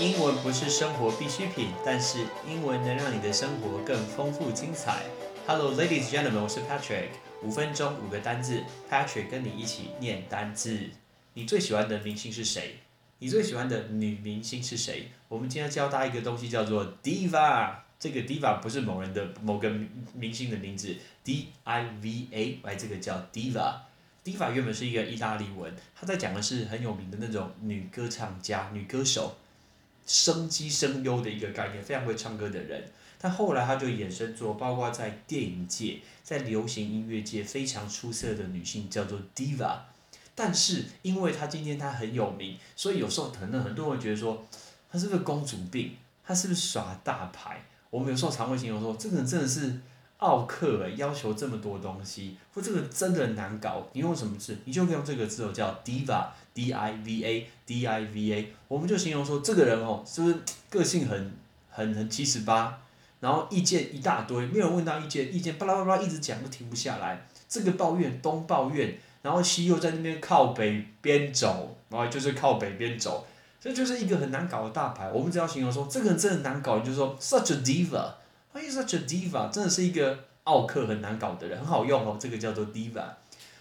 英文不是生活必需品，但是英文能让你的生活更丰富精彩。Hello, ladies and gentlemen，我是 Patrick。五分钟五个单字，Patrick 跟你一起念单字。你最喜欢的明星是谁？你最喜欢的女明星是谁？我们今天教大家一个东西，叫做 diva。这个 diva 不是某人的某个明星的名字，D I V A，来，这个叫 diva。diva 原本是一个意大利文，它在讲的是很有名的那种女歌唱家、女歌手。生机声优的一个概念，非常会唱歌的人，但后来他就衍生做，包括在电影界、在流行音乐界非常出色的女性，叫做 diva。但是因为她今天她很有名，所以有时候可能很多人觉得说，她是不是公主病？她是不是耍大牌？我们有时候常会形容说，这个人真的是奥克诶，要求这么多东西，或这个真的难搞。你用什么字？你就用这个字哦，叫 diva。D I V A D I V A，我们就形容说这个人哦，是不是个性很很很七十八，然后意见一大堆，没有问到意见，意见巴拉巴拉一直讲都停不下来，这个抱怨东抱怨，然后西又在那边靠北边走，然后就是靠北边走，这就是一个很难搞的大牌。我们只要形容说这个人真的难搞，就是说 such a diva，他是 such a diva，真的是一个奥克很难搞的人，很好用哦，这个叫做 diva。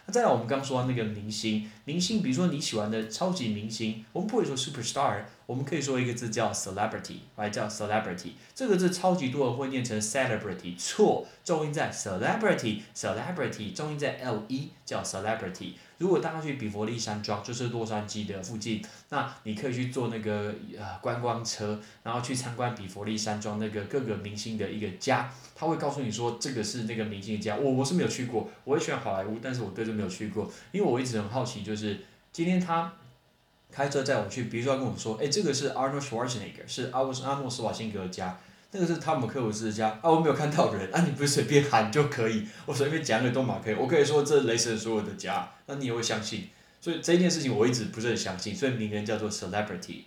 再来，我们刚说那个明星，明星，比如说你喜欢的超级明星，我们不会说 superstar，我们可以说一个字叫 celebrity，来叫 celebrity，这个字超级多人会念成 celebrity，错，重音在 celebrity，celebrity，重音在 l e，叫 celebrity。如果大家去比佛利山庄，就是洛杉矶的附近，那你可以去坐那个呃观光车，然后去参观比佛利山庄那个各个明星的一个家，他会告诉你说这个是那个明星的家。我我是没有去过，我也喜欢好莱坞，但是我对这没有去过，因为我一直很好奇，就是今天他开车载我去，比如说跟我说，哎，这个是 Arnold Schwarzenegger，是阿阿诺斯瓦辛格的家。那个是汤姆克鲁斯的家啊，我没有看到人啊，你不是随便喊就可以，我随便讲个都马可以，我可以说这是雷神所有的家，那你也会相信，所以这件事情我一直不是很相信，所以名人叫做 celebrity。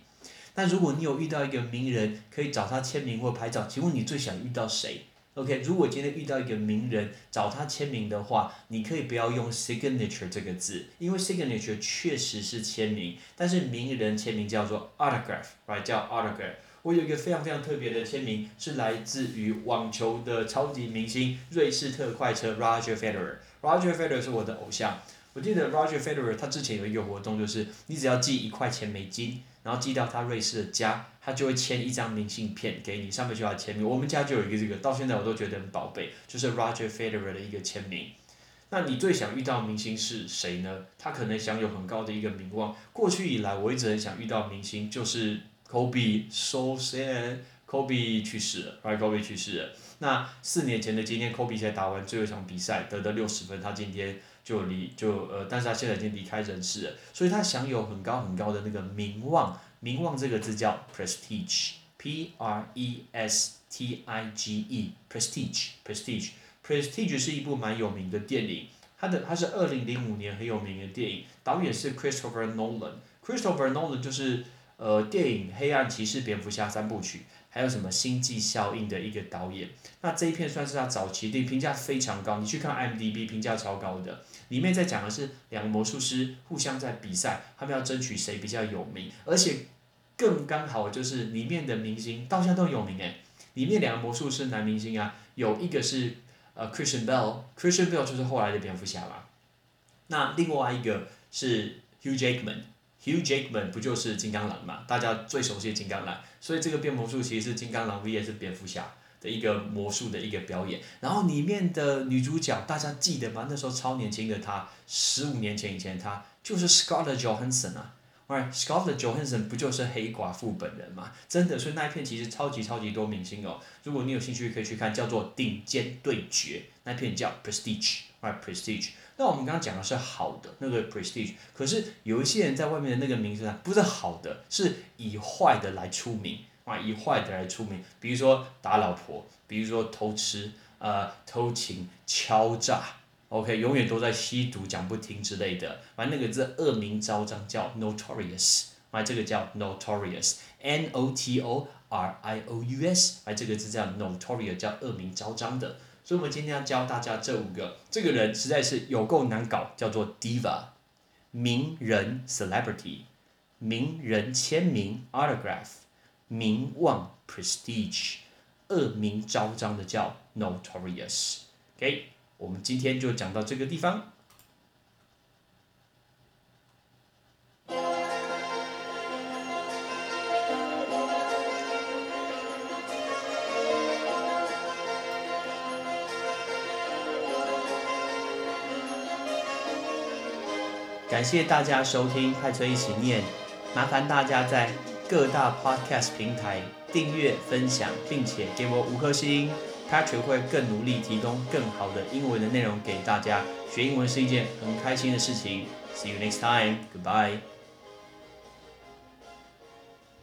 但如果你有遇到一个名人，可以找他签名或拍照，请问你最想遇到谁？OK，如果今天遇到一个名人找他签名的话，你可以不要用 signature 这个字，因为 signature 确实是签名，但是名人签名叫做 autograph，right？叫 autograph。我有一个非常非常特别的签名，是来自于网球的超级明星瑞士特快车 Roger Federer。Roger Federer 是我的偶像。我记得 Roger Federer 他之前有一个活动，就是你只要寄一块钱美金，然后寄到他瑞士的家，他就会签一张明信片给你，上面就要签名。我们家就有一个这个，到现在我都觉得很宝贝，就是 Roger Federer 的一个签名。那你最想遇到明星是谁呢？他可能享有很高的一个名望。过去以来，我一直很想遇到明星，就是。Kobe so sad，Kobe 去世了，Right，Kobe 去世了。那四年前的今天，Kobe 才打完最后一场比赛，得了六十分，他今天就离就呃，但是他现在已经离开人世了，所以他享有很高很高的那个名望。名望这个字叫 prestige，P R E S T I G E，prestige，prestige，prestige 是一部蛮有名的电影，它的它是二零零五年很有名的电影，导演是 Christopher Nolan，Christopher Nolan 就是。呃，电影《黑暗骑士》《蝙蝠侠》三部曲，还有什么《星际效应》的一个导演，那这一片算是他早期的评价非常高。你去看 m d b 评价超高的，里面在讲的是两个魔术师互相在比赛，他们要争取谁比较有名，而且更刚好就是里面的明星到现在都有名诶。里面两个魔术师男明星啊，有一个是呃 Christian Bell，Christian Bell 就是后来的蝙蝠侠嘛。那另外一个是 Hugh Jackman。Hugh Jackman 不就是金刚狼嘛？大家最熟悉的金刚狼，所以这个变魔术其实是金刚狼 vs 蝙蝠侠的一个魔术的一个表演。然后里面的女主角大家记得吗？那时候超年轻的她，十五年前以前她就是 Scarlett Johansson 啊。Right，Scarlett Johansson 不就是黑寡妇本人嘛？真的，所以那一片其实超级超级多明星哦。如果你有兴趣，可以去看，叫做《顶尖对决》，那片叫 Prestige，Right，Prestige。那我们刚刚讲的是好的那个 Prestige，可是有一些人在外面的那个名声上，不是好的，是以坏的来出名啊，以坏的来出名。比如说打老婆，比如说偷吃，呃，偷情、敲诈。OK，永远都在吸毒，讲不听之类的，完那个字恶名昭彰，叫 notorious，啊，这个叫 notorious，N O T O R I O U S，啊，这个字叫 notorious，叫恶名昭彰的。所以，我们今天要教大家这五个，这个人实在是有够难搞，叫做 diva，名人 celebrity，名人签名 autograph，名望 prestige，恶名昭彰的叫 notorious。OK，我们今天就讲到这个地方。感谢大家收听快车一起念，麻烦大家在各大 podcast 平台订阅、分享，并且给我五颗星。Patrick 会更努力提供更好的英文的内容给大家。学英文是一件很开心的事情。See you next time. Goodbye.